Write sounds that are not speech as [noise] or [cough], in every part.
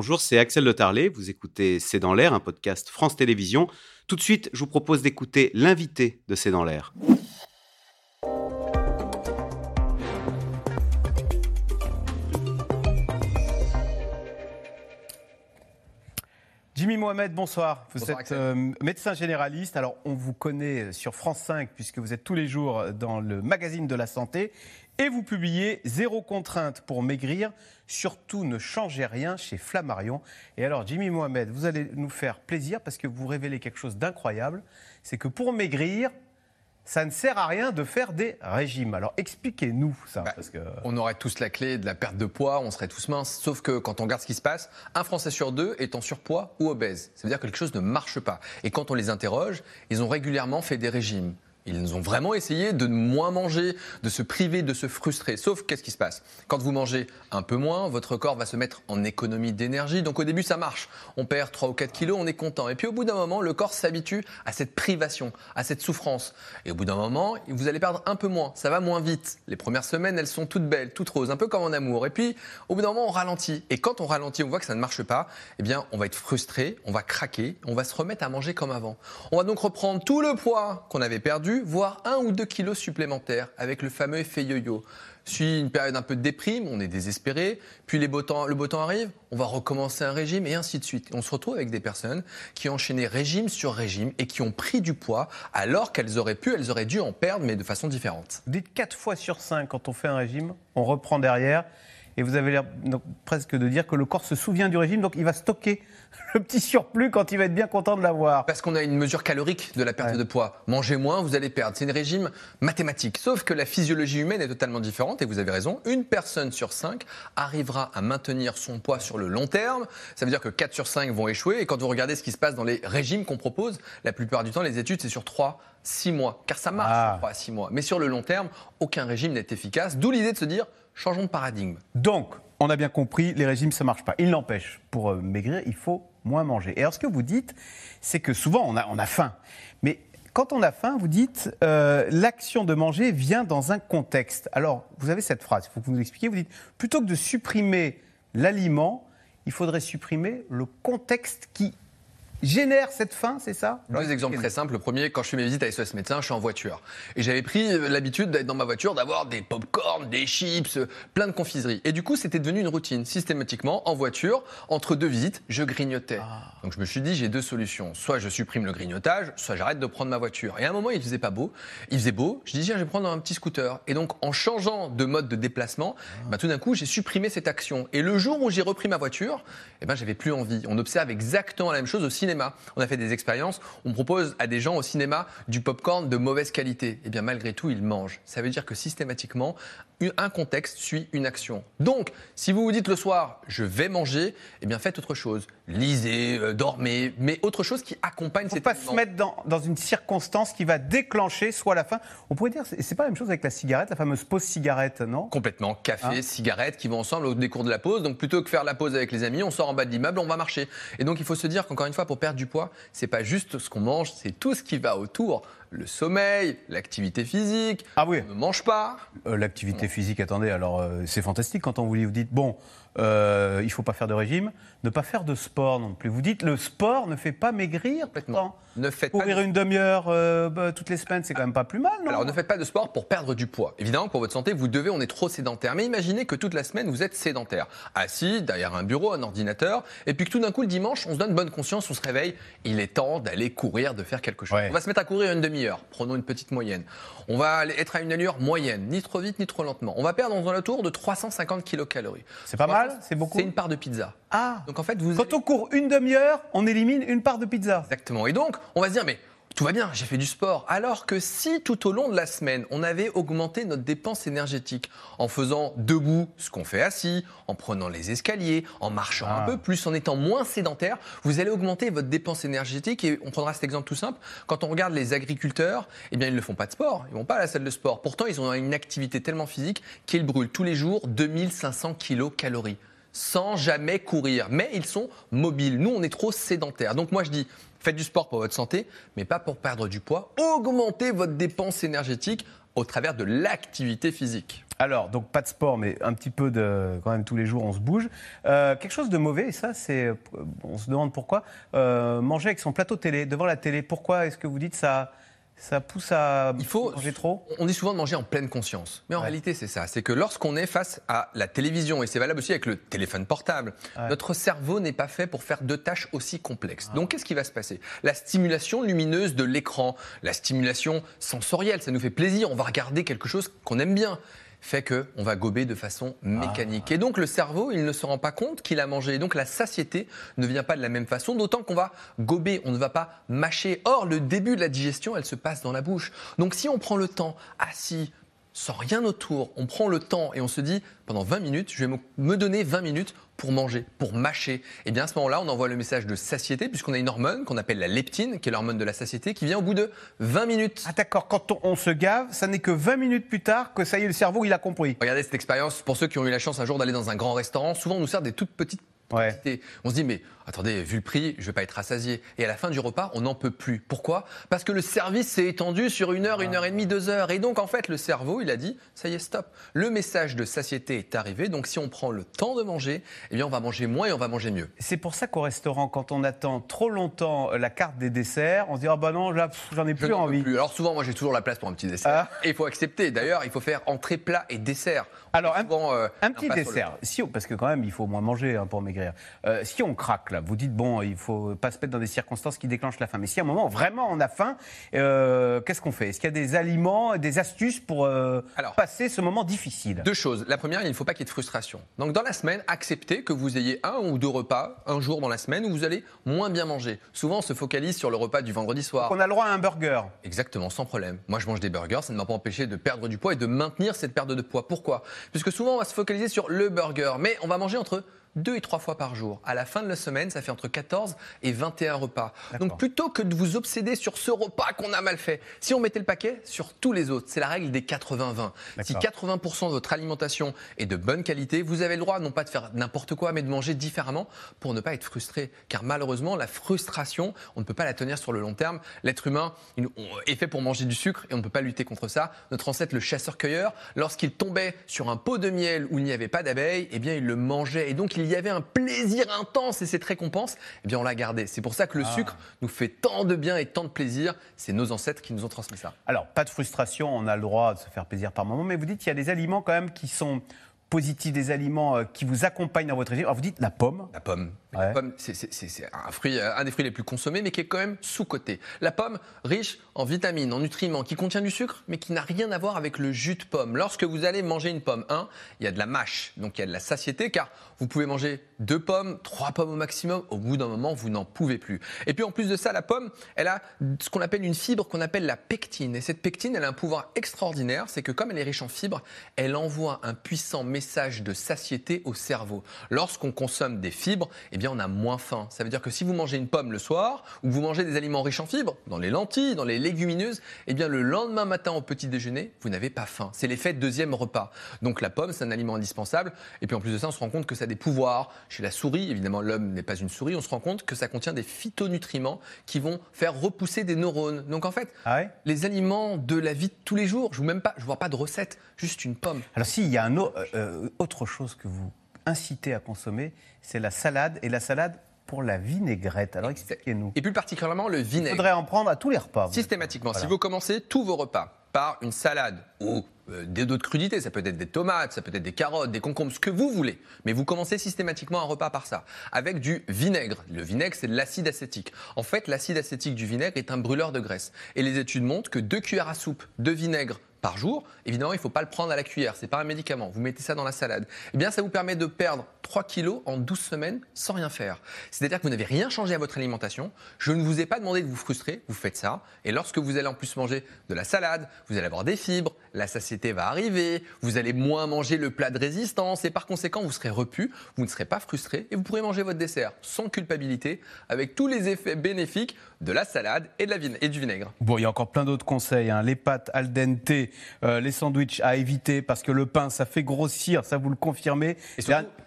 bonjour, c'est Axel Le Tarlet. Vous écoutez C'est dans l'air, un podcast France Télévisions. Tout de suite, je vous propose d'écouter l'invité de C'est dans l'air. Jimmy Mohamed, bonsoir. Vous êtes euh, médecin généraliste. Alors, on vous connaît sur France 5 puisque vous êtes tous les jours dans le magazine de la santé et vous publiez Zéro contrainte pour maigrir. Surtout, ne changez rien chez Flammarion. Et alors, Jimmy Mohamed, vous allez nous faire plaisir parce que vous révélez quelque chose d'incroyable. C'est que pour maigrir, ça ne sert à rien de faire des régimes. Alors expliquez-nous ça. Bah, parce que... On aurait tous la clé de la perte de poids, on serait tous minces, sauf que quand on regarde ce qui se passe, un Français sur deux est en surpoids ou obèse. Ça veut dire que quelque chose ne marche pas. Et quand on les interroge, ils ont régulièrement fait des régimes. Ils ont vraiment essayé de moins manger, de se priver, de se frustrer. Sauf qu'est-ce qui se passe? Quand vous mangez un peu moins, votre corps va se mettre en économie d'énergie. Donc au début, ça marche. On perd 3 ou 4 kilos, on est content. Et puis au bout d'un moment, le corps s'habitue à cette privation, à cette souffrance. Et au bout d'un moment, vous allez perdre un peu moins. Ça va moins vite. Les premières semaines, elles sont toutes belles, toutes roses, un peu comme en amour. Et puis au bout d'un moment, on ralentit. Et quand on ralentit, on voit que ça ne marche pas. Eh bien, on va être frustré, on va craquer, on va se remettre à manger comme avant. On va donc reprendre tout le poids qu'on avait perdu voire un ou deux kilos supplémentaires avec le fameux effet yo-yo. Suit une période un peu de déprime, on est désespéré, puis le beau temps arrive, on va recommencer un régime et ainsi de suite. on se retrouve avec des personnes qui ont enchaîné régime sur régime et qui ont pris du poids alors qu'elles auraient pu, elles auraient dû en perdre, mais de façon différente. Dites 4 fois sur 5 quand on fait un régime, on reprend derrière et vous avez l'air presque de dire que le corps se souvient du régime, donc il va stocker [laughs] le petit surplus quand il va être bien content de l'avoir. Parce qu'on a une mesure calorique de la perte de poids. Mangez moins, vous allez perdre. C'est un régime mathématique. Sauf que la physiologie humaine est totalement différente, et vous avez raison. Une personne sur cinq arrivera à maintenir son poids sur le long terme. Ça veut dire que 4 sur 5 vont échouer. Et quand vous regardez ce qui se passe dans les régimes qu'on propose, la plupart du temps, les études, c'est sur 3 6 mois, car ça marche ah. 3 à 6 mois. Mais sur le long terme, aucun régime n'est efficace, d'où l'idée de se dire changeons de paradigme. Donc, on a bien compris, les régimes, ça marche pas. Il n'empêche, pour euh, maigrir, il faut moins manger. Et alors, ce que vous dites, c'est que souvent, on a, on a faim. Mais quand on a faim, vous dites, euh, l'action de manger vient dans un contexte. Alors, vous avez cette phrase, il faut que vous nous expliquiez, vous dites, plutôt que de supprimer l'aliment, il faudrait supprimer le contexte qui génère cette faim, c'est ça? Deux exemples très simples. Le premier, quand je fais mes visites à SOS Médecins, je suis en voiture. Et j'avais pris l'habitude d'être dans ma voiture, d'avoir des pop-corn, des chips, plein de confiseries. Et du coup, c'était devenu une routine. Systématiquement, en voiture, entre deux visites, je grignotais. Ah. Donc je me suis dit, j'ai deux solutions. Soit je supprime le grignotage, soit j'arrête de prendre ma voiture. Et à un moment, il faisait pas beau. Il faisait beau. Je dis, tiens, je vais prendre un petit scooter. Et donc, en changeant de mode de déplacement, ah. bah, tout d'un coup, j'ai supprimé cette action. Et le jour où j'ai repris ma voiture, eh ben, j'avais plus envie. On observe exactement la même chose au cinéma on a fait des expériences. On propose à des gens au cinéma du popcorn de mauvaise qualité. Et eh bien, malgré tout, ils mangent. Ça veut dire que systématiquement, un contexte suit une action. Donc, si vous vous dites le soir, je vais manger, eh bien, faites autre chose. Lisez, euh, dormez, mais autre chose qui accompagne cette. pas se mettre dans, dans, une circonstance qui va déclencher soit la faim. On pourrait dire, c'est pas la même chose avec la cigarette, la fameuse pause cigarette, non? Complètement. Café, hein? cigarette qui vont ensemble au décours de la pause. Donc, plutôt que faire la pause avec les amis, on sort en bas de l'immeuble, on va marcher. Et donc, il faut se dire qu'encore une fois, pour perdre du poids, c'est pas juste ce qu'on mange, c'est tout ce qui va autour le sommeil, l'activité physique. Ah oui. On ne mange pas. Euh, l'activité physique, attendez, alors euh, c'est fantastique quand on vous, vous dites bon, euh, il ne faut pas faire de régime, ne pas faire de sport non plus. Vous dites le sport ne fait pas maigrir Complètement. Ne faites Courir une demi-heure euh, bah, toutes les semaines, c'est quand même pas plus mal, non Alors ne faites pas de sport pour perdre du poids. Évidemment, pour votre santé, vous devez, on est trop sédentaire. Mais imaginez que toute la semaine, vous êtes sédentaire, assis derrière un bureau, un ordinateur, et puis que tout d'un coup, le dimanche, on se donne bonne conscience, on se réveille, il est temps d'aller courir, de faire quelque chose. On va se mettre à courir une demi-heure, prenons une petite moyenne. On va être à une allure moyenne, ni trop vite, ni trop lentement. On va perdre dans un tour de 350 kilocalories. C'est pas mal C'est beaucoup C'est une part de pizza. Ah Donc en fait, vous Quand on court une demi-heure, on élimine une part de pizza. Exactement. Et donc, on va se dire, mais tout va bien, j'ai fait du sport. Alors que si tout au long de la semaine, on avait augmenté notre dépense énergétique en faisant debout ce qu'on fait assis, en prenant les escaliers, en marchant un ah. peu plus, en étant moins sédentaire, vous allez augmenter votre dépense énergétique. Et on prendra cet exemple tout simple. Quand on regarde les agriculteurs, eh bien, ils ne font pas de sport. Ils vont pas à la salle de sport. Pourtant, ils ont une activité tellement physique qu'ils brûlent tous les jours 2500 kilocalories sans jamais courir. Mais ils sont mobiles. Nous, on est trop sédentaires. Donc moi, je dis, faites du sport pour votre santé, mais pas pour perdre du poids. Augmentez votre dépense énergétique au travers de l'activité physique. Alors, donc pas de sport, mais un petit peu de. Quand même, tous les jours, on se bouge. Euh, quelque chose de mauvais, et ça, c'est. On se demande pourquoi. Euh, manger avec son plateau télé, devant la télé. Pourquoi est-ce que vous dites ça ça pousse à Il faut, manger trop? On dit souvent de manger en pleine conscience. Mais en réalité, c'est ça. C'est que lorsqu'on est face à la télévision, et c'est valable aussi avec le téléphone portable, notre cerveau n'est pas fait pour faire deux tâches aussi complexes. Ah. Donc, qu'est-ce qui va se passer? La stimulation lumineuse de l'écran, la stimulation sensorielle, ça nous fait plaisir. On va regarder quelque chose qu'on aime bien fait qu'on va gober de façon mécanique. Ah. Et donc le cerveau, il ne se rend pas compte qu'il a mangé. Et donc la satiété ne vient pas de la même façon, d'autant qu'on va gober, on ne va pas mâcher. Or, le début de la digestion, elle se passe dans la bouche. Donc si on prend le temps assis, sans rien autour, on prend le temps et on se dit, pendant 20 minutes, je vais me donner 20 minutes pour manger, pour mâcher. Et bien à ce moment-là, on envoie le message de satiété, puisqu'on a une hormone qu'on appelle la leptine, qui est l'hormone de la satiété, qui vient au bout de 20 minutes. Ah d'accord, quand on, se gave, ça n'est que 20 minutes plus tard que ça y est, le cerveau, il a compris. Regardez cette expérience, pour ceux qui ont eu la chance un jour d'aller dans un grand restaurant, souvent on nous sert des toutes petites on se dit, mais attendez, vu le prix, je vais pas être rassasié. Et à la fin du repas, on n'en peut plus. Pourquoi? Parce que le service s'est étendu sur une heure, une heure et demie, deux heures. Et donc, en fait, le cerveau, il a dit, ça y est, stop. Le message de satiété est arrivé. Donc, si on prend le temps de manger, eh bien, on va manger moins et on va manger mieux. C'est pour ça qu'au restaurant, quand on attend trop longtemps la carte des desserts, on se dit, ah bah non, j'en ai plus envie. Alors, souvent, moi, j'ai toujours la place pour un petit dessert. Ah. Et il faut accepter. D'ailleurs, il faut faire entrée, plat et dessert. Alors, un, euh, petit dessert. Si, parce que quand même, il faut moins manger hein, pour maigrir. Euh, si on craque, là, vous dites, bon, il faut pas se mettre dans des circonstances qui déclenchent la faim. Mais si à un moment, vraiment, on a faim, euh, qu'est-ce qu'on fait? Est-ce qu'il y a des aliments, des astuces pour euh, passer ce moment difficile? Deux choses. La première, il ne faut pas qu'il y ait de frustration. Donc, dans la semaine, acceptez que vous ayez un ou deux repas, un jour dans la semaine, où vous allez moins bien manger. Souvent, on se focalise sur le repas du vendredi soir. Donc on a le droit à un burger. Exactement, sans problème. Moi, je mange des burgers, ça ne m'a pas empêché de perdre du poids et de maintenir cette perte de poids. Pourquoi? Puisque souvent, on va se focaliser sur le burger, mais on va manger entre deux et trois fois par jour. À la fin de la semaine, ça fait entre 14 et 21 repas. Donc plutôt que de vous obséder sur ce repas qu'on a mal fait, si on mettait le paquet sur tous les autres, c'est la règle des 80-20. Si 80% de votre alimentation est de bonne qualité, vous avez le droit non pas de faire n'importe quoi, mais de manger différemment pour ne pas être frustré. Car malheureusement, la frustration, on ne peut pas la tenir sur le long terme. L'être humain est fait pour manger du sucre et on ne peut pas lutter contre ça. Notre ancêtre, le chasseur-cueilleur, lorsqu'il tombait sur un pot de miel où il n'y avait pas d'abeilles, eh bien il le mangeait et donc il y avait un plaisir intense et cette récompense, eh bien on l'a gardé. C'est pour ça que le ah. sucre nous fait tant de bien et tant de plaisir. C'est nos ancêtres qui nous ont transmis ça. Alors, pas de frustration, on a le droit de se faire plaisir par moment, mais vous dites qu'il y a des aliments quand même qui sont positif des aliments euh, qui vous accompagnent dans votre régime. Alors vous dites la pomme. La pomme. La pomme, c'est un fruit, euh, un des fruits les plus consommés, mais qui est quand même sous-coté. La pomme, riche en vitamines, en nutriments, qui contient du sucre, mais qui n'a rien à voir avec le jus de pomme. Lorsque vous allez manger une pomme, un, il y a de la mâche, donc il y a de la satiété, car vous pouvez manger deux pommes, trois pommes au maximum. Au bout d'un moment, vous n'en pouvez plus. Et puis en plus de ça, la pomme, elle a ce qu'on appelle une fibre qu'on appelle la pectine. Et cette pectine, elle a un pouvoir extraordinaire, c'est que comme elle est riche en fibres, elle envoie un puissant message message de satiété au cerveau. Lorsqu'on consomme des fibres, eh bien on a moins faim. Ça veut dire que si vous mangez une pomme le soir ou que vous mangez des aliments riches en fibres, dans les lentilles, dans les légumineuses, eh bien le lendemain matin au petit déjeuner, vous n'avez pas faim. C'est l'effet deuxième repas. Donc la pomme, c'est un aliment indispensable. Et puis en plus de ça, on se rend compte que ça a des pouvoirs. Chez la souris, évidemment, l'homme n'est pas une souris. On se rend compte que ça contient des phytonutriments qui vont faire repousser des neurones. Donc en fait, ah les aliments de la vie de tous les jours, je ne même pas, je vois pas de recette, juste une pomme. Alors s'il y a un autre, euh, euh, autre chose que vous incitez à consommer, c'est la salade. Et la salade pour la vinaigrette. Alors expliquez-nous. Et plus particulièrement le vinaigre. Il faudrait en prendre à tous les repas. Systématiquement. Si vous commencez tous vos repas par une salade ou euh, d'autres crudités, ça peut être des tomates, ça peut être des carottes, des concombres, ce que vous voulez. Mais vous commencez systématiquement un repas par ça, avec du vinaigre. Le vinaigre, c'est de l'acide acétique. En fait, l'acide acétique du vinaigre est un brûleur de graisse. Et les études montrent que deux cuillères à soupe de vinaigre par jour, évidemment, il ne faut pas le prendre à la cuillère, c'est pas un médicament. Vous mettez ça dans la salade. Eh bien, ça vous permet de perdre 3 kilos en 12 semaines sans rien faire. C'est-à-dire que vous n'avez rien changé à votre alimentation. Je ne vous ai pas demandé de vous frustrer, vous faites ça. Et lorsque vous allez en plus manger de la salade, vous allez avoir des fibres, la satiété va arriver, vous allez moins manger le plat de résistance et par conséquent, vous serez repu, vous ne serez pas frustré et vous pourrez manger votre dessert sans culpabilité avec tous les effets bénéfiques de la salade et, de la et du vinaigre. Bon, il y a encore plein d'autres conseils. Hein. Les pâtes al dente, euh, les sandwichs à éviter parce que le pain, ça fait grossir, ça vous le confirmez. Et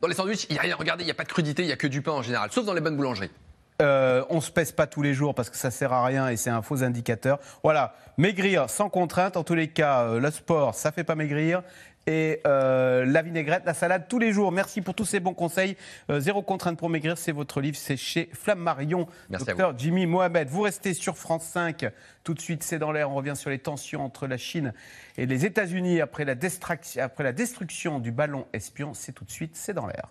dans les sandwichs, il n'y a rien. Regardez, il n'y a pas de crudité, il n'y a que du pain en général, sauf dans les bonnes boulangeries. Euh, on se pèse pas tous les jours parce que ça sert à rien et c'est un faux indicateur. Voilà, maigrir sans contrainte. En tous les cas, euh, le sport, ça fait pas maigrir. Et euh, la vinaigrette, la salade tous les jours. Merci pour tous ces bons conseils. Euh, Zéro contrainte pour maigrir, c'est votre livre, c'est chez Flammarion. Merci Docteur Jimmy Mohamed, vous restez sur France 5. Tout de suite, c'est dans l'air. On revient sur les tensions entre la Chine et les États-Unis après la, destruction, après la destruction du ballon espion. C'est tout de suite, c'est dans l'air.